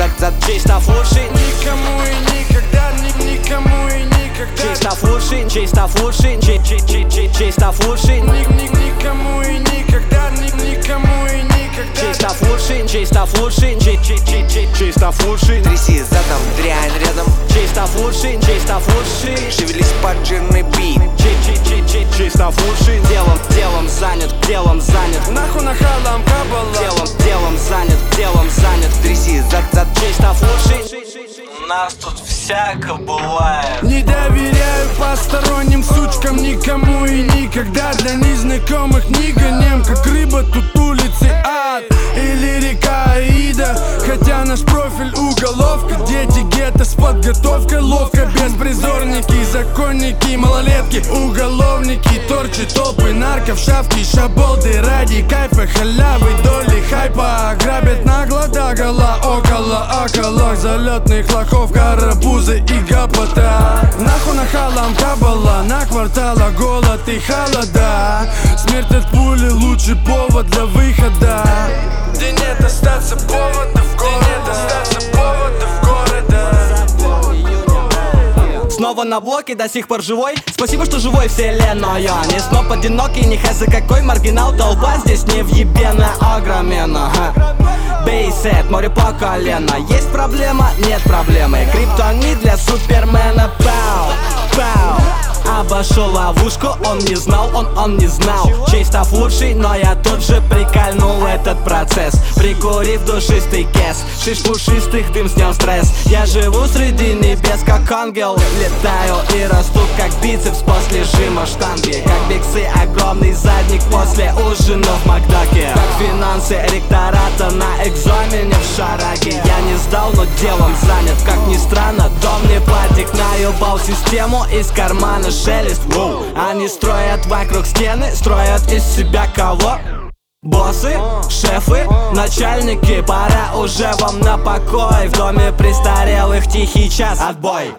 зад, зад Чисто фуршин Никому и никогда, ни, никому и никогда. Чисто фуршин, чисто фуршин чи- чи- чи- чи- Чисто фуршин Ни, ни, никому и никогда, ни, никому и никогда. Чисто фуршин, чисто фуршин чи- чи- чи- чи- Чисто фуршин Тряси задом, дрянь рядом. Чисто фуршин, чисто фуршин Шевелись под жирный бит. Чи- чи- чи- чи- Чисто фуршин Делом, делом занят, делом занят. Нахуй нахалам кабала. Делом, Зад, зад Чисто фуршин У нас тут всяко бывает. Не доверяю посторонним сучкам Никому и никогда. Для незнакомых не гоням Как рыба тут улицы ад. Или река Аида Хотя наш профиль уголовка Дети гетто с подготовкой Ловко. Беспризорники Законники, малолетки Уголовники, торчи, толпы Нарков, шавки, шаболды Ради кайфа, халявы, доли хайпа. Грабят нагло, догола, около, около Залетных лохов, карапузы и гопота. Нахуй нахалам кабала, на квартала голод и холода. Смерть от пули лучший повод для выхода. Где нет остаться Снова на блоке, до сих пор живой. Спасибо, что живой вселенной Не сноп одинокий, не хэсы какой маргинал. Толпа здесь не въебена, огромена. Бейсет, море по колено. Есть проблема? Нет проблемы. Криптонит для супермена. Пау, пау Обошел ловушку, он не знал, он, он не знал. Чисто фурший, но я тут же прикольнул этот процесс. Прикурив душистый кес Шиш пушистых, дым снял стресс. Я живу среди небес, как ангел. Летаю и расту, как бицепс после жима штанги. Как биксы, огромный задник после ужина в Макдаке. Как финансы ректората на экзамене в шараге. Я не сдал, но делом занят Как ни странно, Наебал систему из кармана шелест. Воу. Они строят вокруг стены, строят из себя кого? Боссы, шефы, начальники, пора уже вам на покой. В доме престарелых тихий час, отбой.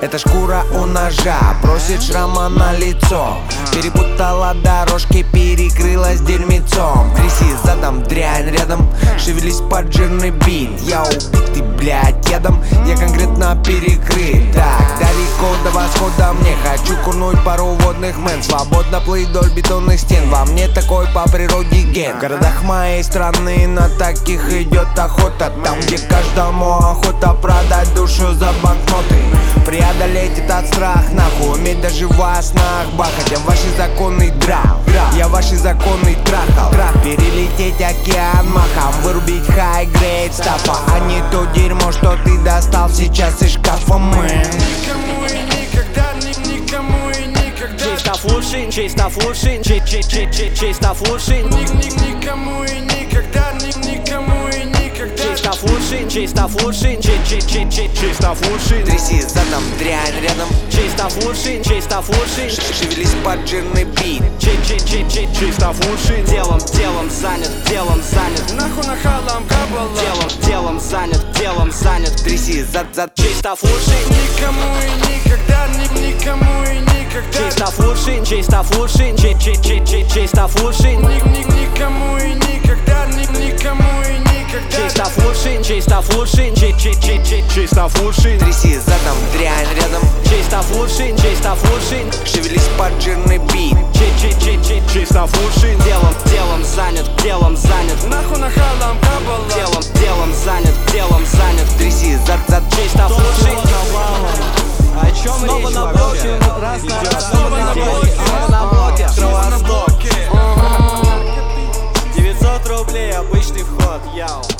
Это шкура у ножа, просит шрама на лицо. Перепутала дорожки, перекрылась дерьмецом. Тряси задом, дрянь рядом, шевелись под жирный бит Я убитый, блядь, ядом, я конкретно перекрыт. Так, далеко пару водных мэн. Свободно плыть вдоль бетонных стен, во мне такой по природе ген. В городах моей страны на таких идет охота. Там, где каждому охота продать душу за банкноты. Преодолеть этот страх, нахуй. Уметь даже во снах бахать. Я ваши законный драк, я ваши законный трахал. Трах, перелететь океан махом. Вырубить хай-грейд стафа А не то дерьмо, что ты достал сейчас из шкафа, мэн фуршин, чисто фуршин, чи чи чи чи чисто фуршин Ни, ни, никому и никогда, ни, никому и никогда. Чисто фуршин, чисто фуршин, чи чи чи чи чисто фуршин Тряси задом, дрянь рядом. Чисто фуршин, чисто фуршин Шевелись под жирный бит. Чи чи чи чи чисто фуршин Делом, делом занят, делом занят. Нахуй нахалам кабала. Делом, делом занят, делом занят. Тряси зад, зад Чисто фуршин, Никому и никогда, ни, никому чисто фуршин, чисто фуршин, чи чи чи чи чисто фуршин Ни, ни, никому и никогда, ни, никому и никогда. Чисто фуршин, чисто фуршин, чи чи чи чи чисто фуршин Тряси задом, дрянь рядом. Чисто фуршин, чисто фуршин Шевелись под жирный бит. Чи Yo.